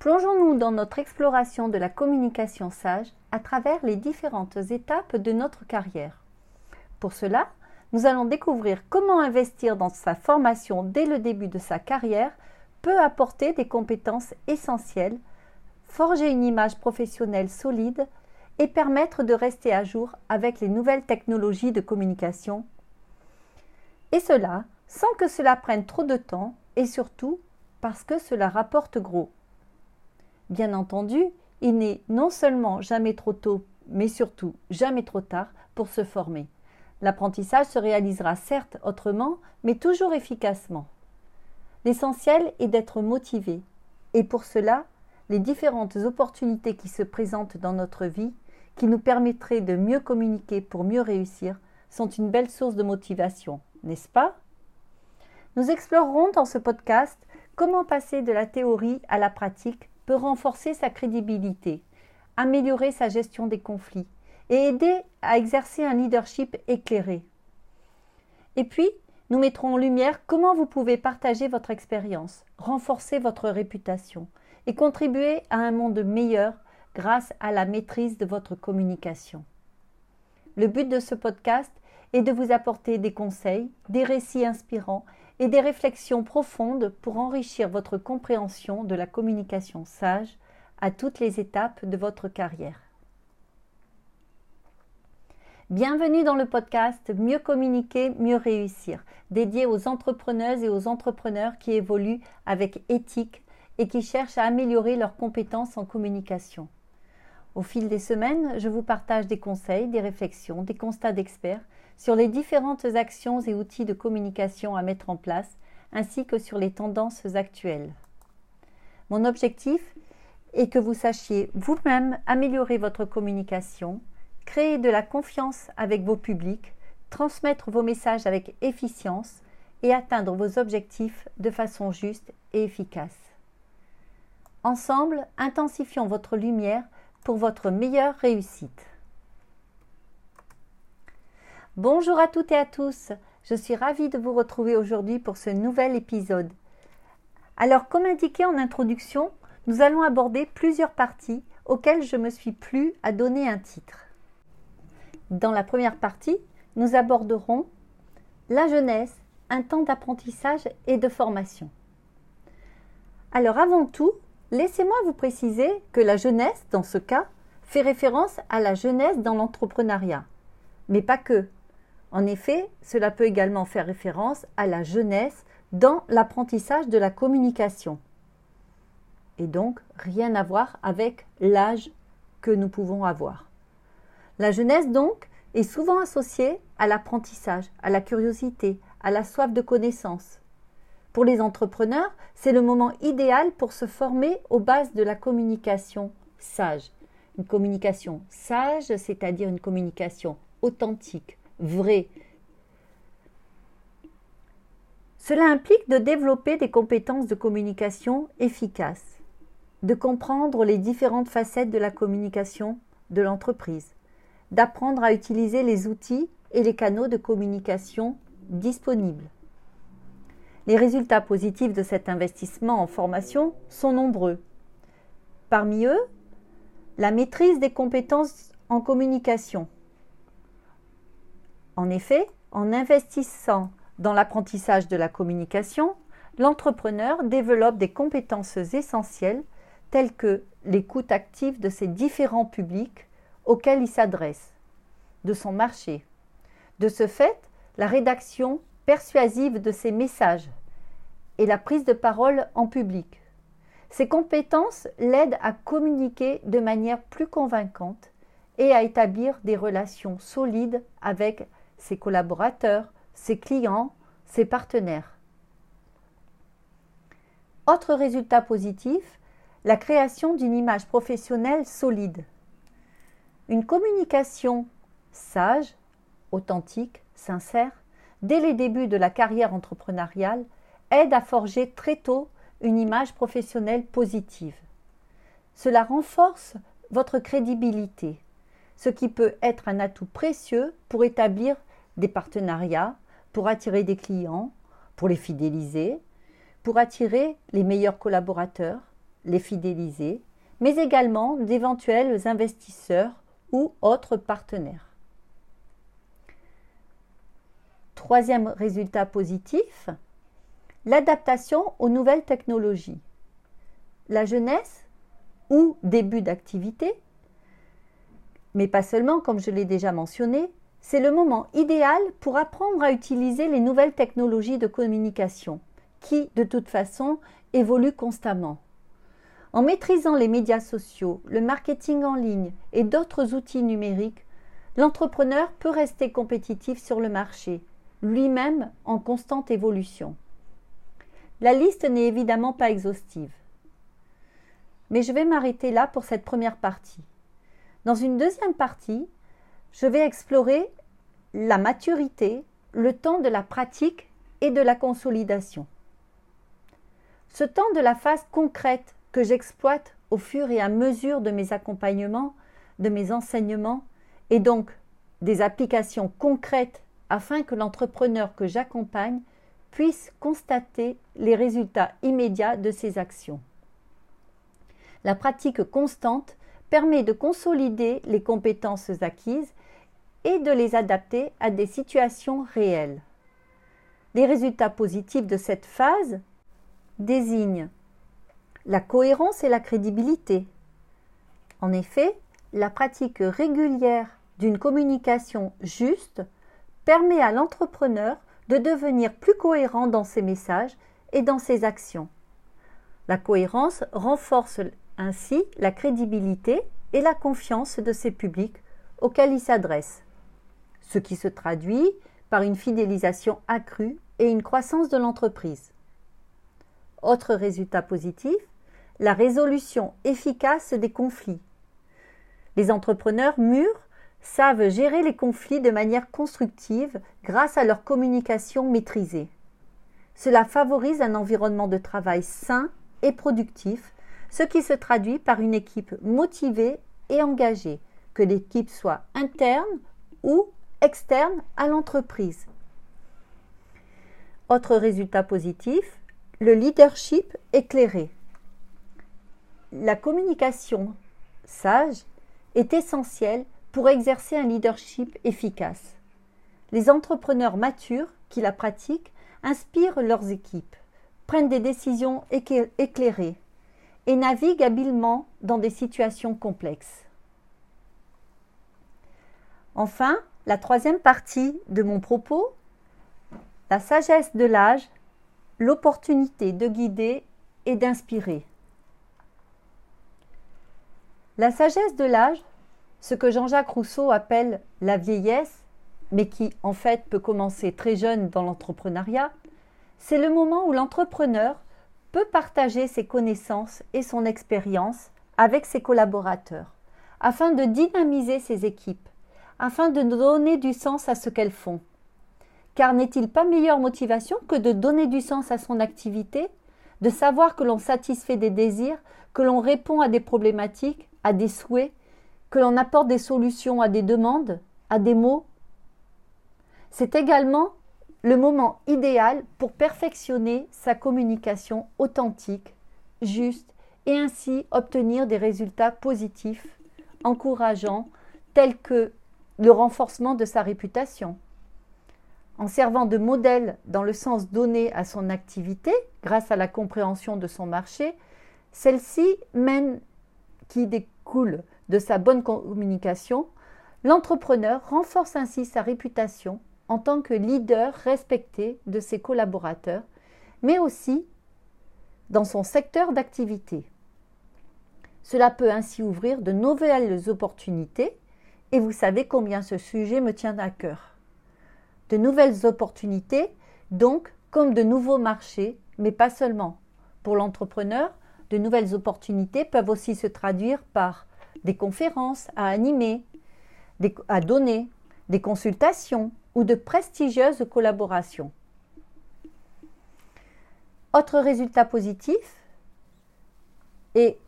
Plongeons-nous dans notre exploration de la communication sage à travers les différentes étapes de notre carrière. Pour cela, nous allons découvrir comment investir dans sa formation dès le début de sa carrière peut apporter des compétences essentielles, forger une image professionnelle solide et permettre de rester à jour avec les nouvelles technologies de communication. Et cela sans que cela prenne trop de temps et surtout parce que cela rapporte gros. Bien entendu, il n'est non seulement jamais trop tôt, mais surtout jamais trop tard pour se former. L'apprentissage se réalisera certes autrement, mais toujours efficacement. L'essentiel est d'être motivé, et pour cela, les différentes opportunités qui se présentent dans notre vie, qui nous permettraient de mieux communiquer pour mieux réussir, sont une belle source de motivation, n'est-ce pas? Nous explorerons dans ce podcast comment passer de la théorie à la pratique renforcer sa crédibilité, améliorer sa gestion des conflits et aider à exercer un leadership éclairé. Et puis, nous mettrons en lumière comment vous pouvez partager votre expérience, renforcer votre réputation et contribuer à un monde meilleur grâce à la maîtrise de votre communication. Le but de ce podcast est de vous apporter des conseils, des récits inspirants et des réflexions profondes pour enrichir votre compréhension de la communication sage à toutes les étapes de votre carrière. Bienvenue dans le podcast Mieux communiquer, mieux réussir, dédié aux entrepreneuses et aux entrepreneurs qui évoluent avec éthique et qui cherchent à améliorer leurs compétences en communication. Au fil des semaines, je vous partage des conseils, des réflexions, des constats d'experts sur les différentes actions et outils de communication à mettre en place, ainsi que sur les tendances actuelles. Mon objectif est que vous sachiez vous-même améliorer votre communication, créer de la confiance avec vos publics, transmettre vos messages avec efficience et atteindre vos objectifs de façon juste et efficace. Ensemble, intensifions votre lumière pour votre meilleure réussite. Bonjour à toutes et à tous, je suis ravie de vous retrouver aujourd'hui pour ce nouvel épisode. Alors comme indiqué en introduction, nous allons aborder plusieurs parties auxquelles je me suis plu à donner un titre. Dans la première partie, nous aborderons la jeunesse, un temps d'apprentissage et de formation. Alors avant tout, laissez-moi vous préciser que la jeunesse, dans ce cas, fait référence à la jeunesse dans l'entrepreneuriat, mais pas que. En effet, cela peut également faire référence à la jeunesse dans l'apprentissage de la communication. Et donc, rien à voir avec l'âge que nous pouvons avoir. La jeunesse, donc, est souvent associée à l'apprentissage, à la curiosité, à la soif de connaissance. Pour les entrepreneurs, c'est le moment idéal pour se former aux bases de la communication sage. Une communication sage, c'est-à-dire une communication authentique, vrai. Cela implique de développer des compétences de communication efficaces, de comprendre les différentes facettes de la communication de l'entreprise, d'apprendre à utiliser les outils et les canaux de communication disponibles. Les résultats positifs de cet investissement en formation sont nombreux. Parmi eux, la maîtrise des compétences en communication, en effet, en investissant dans l'apprentissage de la communication, l'entrepreneur développe des compétences essentielles telles que l'écoute active de ses différents publics auxquels il s'adresse, de son marché. De ce fait, la rédaction persuasive de ses messages et la prise de parole en public. Ces compétences l'aident à communiquer de manière plus convaincante et à établir des relations solides avec ses collaborateurs, ses clients, ses partenaires. Autre résultat positif, la création d'une image professionnelle solide. Une communication sage, authentique, sincère, dès les débuts de la carrière entrepreneuriale, aide à forger très tôt une image professionnelle positive. Cela renforce votre crédibilité, ce qui peut être un atout précieux pour établir des partenariats pour attirer des clients, pour les fidéliser, pour attirer les meilleurs collaborateurs les fidéliser, mais également d'éventuels investisseurs ou autres partenaires. Troisième résultat positif, l'adaptation aux nouvelles technologies. La jeunesse ou début d'activité, mais pas seulement comme je l'ai déjà mentionné, c'est le moment idéal pour apprendre à utiliser les nouvelles technologies de communication qui, de toute façon, évoluent constamment. En maîtrisant les médias sociaux, le marketing en ligne et d'autres outils numériques, l'entrepreneur peut rester compétitif sur le marché, lui-même en constante évolution. La liste n'est évidemment pas exhaustive. Mais je vais m'arrêter là pour cette première partie. Dans une deuxième partie, je vais explorer la maturité, le temps de la pratique et de la consolidation. Ce temps de la phase concrète que j'exploite au fur et à mesure de mes accompagnements, de mes enseignements, et donc des applications concrètes afin que l'entrepreneur que j'accompagne puisse constater les résultats immédiats de ses actions. La pratique constante permet de consolider les compétences acquises et de les adapter à des situations réelles. Les résultats positifs de cette phase désignent la cohérence et la crédibilité. En effet, la pratique régulière d'une communication juste permet à l'entrepreneur de devenir plus cohérent dans ses messages et dans ses actions. La cohérence renforce ainsi la crédibilité et la confiance de ses publics auxquels il s'adresse, ce qui se traduit par une fidélisation accrue et une croissance de l'entreprise. Autre résultat positif, la résolution efficace des conflits. Les entrepreneurs mûrs savent gérer les conflits de manière constructive grâce à leur communication maîtrisée. Cela favorise un environnement de travail sain et productif, ce qui se traduit par une équipe motivée et engagée, que l'équipe soit interne ou externe à l'entreprise. Autre résultat positif, le leadership éclairé. La communication sage est essentielle pour exercer un leadership efficace. Les entrepreneurs matures qui la pratiquent inspirent leurs équipes, prennent des décisions éclairées et naviguent habilement dans des situations complexes. Enfin, la troisième partie de mon propos, la sagesse de l'âge, l'opportunité de guider et d'inspirer. La sagesse de l'âge ce que Jean-Jacques Rousseau appelle la vieillesse, mais qui en fait peut commencer très jeune dans l'entrepreneuriat, c'est le moment où l'entrepreneur peut partager ses connaissances et son expérience avec ses collaborateurs, afin de dynamiser ses équipes, afin de donner du sens à ce qu'elles font. Car n'est-il pas meilleure motivation que de donner du sens à son activité, de savoir que l'on satisfait des désirs, que l'on répond à des problématiques, à des souhaits, que l'on apporte des solutions à des demandes, à des mots? C'est également le moment idéal pour perfectionner sa communication authentique, juste et ainsi obtenir des résultats positifs, encourageants, tels que le renforcement de sa réputation. En servant de modèle dans le sens donné à son activité, grâce à la compréhension de son marché, celle-ci mène qui découle de sa bonne communication, l'entrepreneur renforce ainsi sa réputation en tant que leader respecté de ses collaborateurs, mais aussi dans son secteur d'activité. Cela peut ainsi ouvrir de nouvelles opportunités et vous savez combien ce sujet me tient à cœur. De nouvelles opportunités, donc, comme de nouveaux marchés, mais pas seulement. Pour l'entrepreneur, de nouvelles opportunités peuvent aussi se traduire par des conférences à animer, à donner, des consultations ou de prestigieuses collaborations. Autre résultat positif, et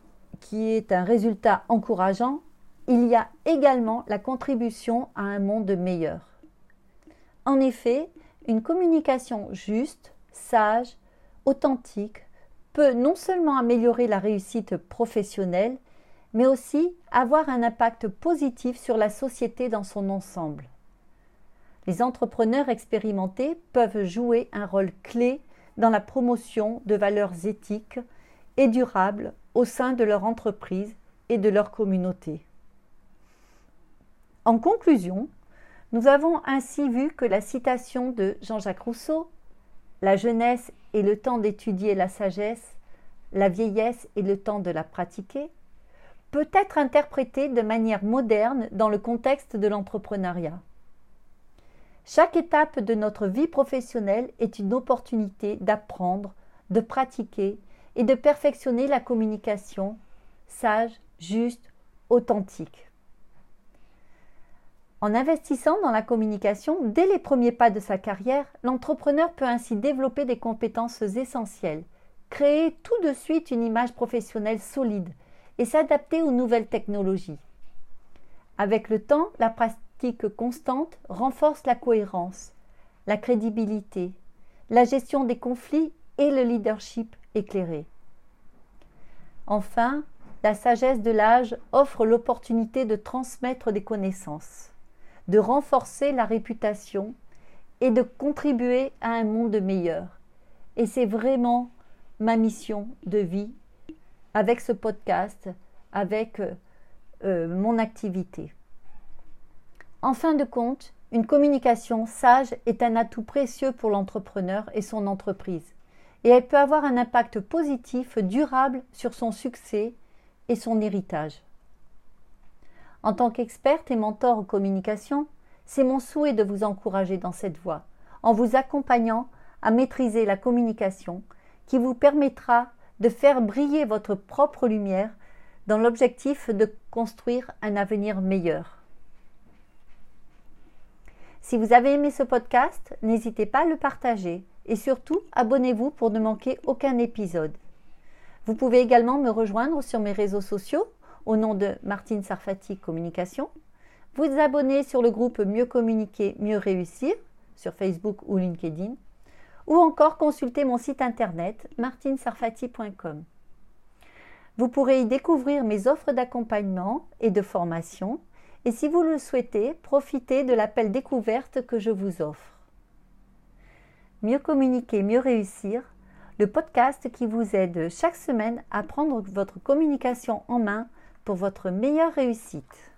qui est un résultat encourageant, il y a également la contribution à un monde meilleur. En effet, une communication juste, sage, authentique peut non seulement améliorer la réussite professionnelle, mais aussi avoir un impact positif sur la société dans son ensemble. Les entrepreneurs expérimentés peuvent jouer un rôle clé dans la promotion de valeurs éthiques et durables au sein de leur entreprise et de leur communauté. En conclusion, nous avons ainsi vu que la citation de Jean-Jacques Rousseau La jeunesse est le temps d'étudier la sagesse, la vieillesse est le temps de la pratiquer peut être interprétée de manière moderne dans le contexte de l'entrepreneuriat. Chaque étape de notre vie professionnelle est une opportunité d'apprendre, de pratiquer et de perfectionner la communication sage, juste, authentique. En investissant dans la communication dès les premiers pas de sa carrière, l'entrepreneur peut ainsi développer des compétences essentielles, créer tout de suite une image professionnelle solide et s'adapter aux nouvelles technologies. Avec le temps, la pratique constante renforce la cohérence, la crédibilité, la gestion des conflits et le leadership éclairé. Enfin, la sagesse de l'âge offre l'opportunité de transmettre des connaissances, de renforcer la réputation et de contribuer à un monde meilleur. Et c'est vraiment ma mission de vie avec ce podcast, avec euh, euh, mon activité. En fin de compte, une communication sage est un atout précieux pour l'entrepreneur et son entreprise, et elle peut avoir un impact positif, durable sur son succès et son héritage. En tant qu'experte et mentor en communication, c'est mon souhait de vous encourager dans cette voie, en vous accompagnant à maîtriser la communication qui vous permettra de faire briller votre propre lumière dans l'objectif de construire un avenir meilleur. Si vous avez aimé ce podcast, n'hésitez pas à le partager et surtout abonnez-vous pour ne manquer aucun épisode. Vous pouvez également me rejoindre sur mes réseaux sociaux au nom de Martine Sarfati Communication. Vous abonner sur le groupe Mieux communiquer, mieux réussir sur Facebook ou LinkedIn ou encore consulter mon site internet martinsarfati.com. Vous pourrez y découvrir mes offres d'accompagnement et de formation et si vous le souhaitez, profitez de l'appel découverte que je vous offre. Mieux communiquer, mieux réussir, le podcast qui vous aide chaque semaine à prendre votre communication en main pour votre meilleure réussite.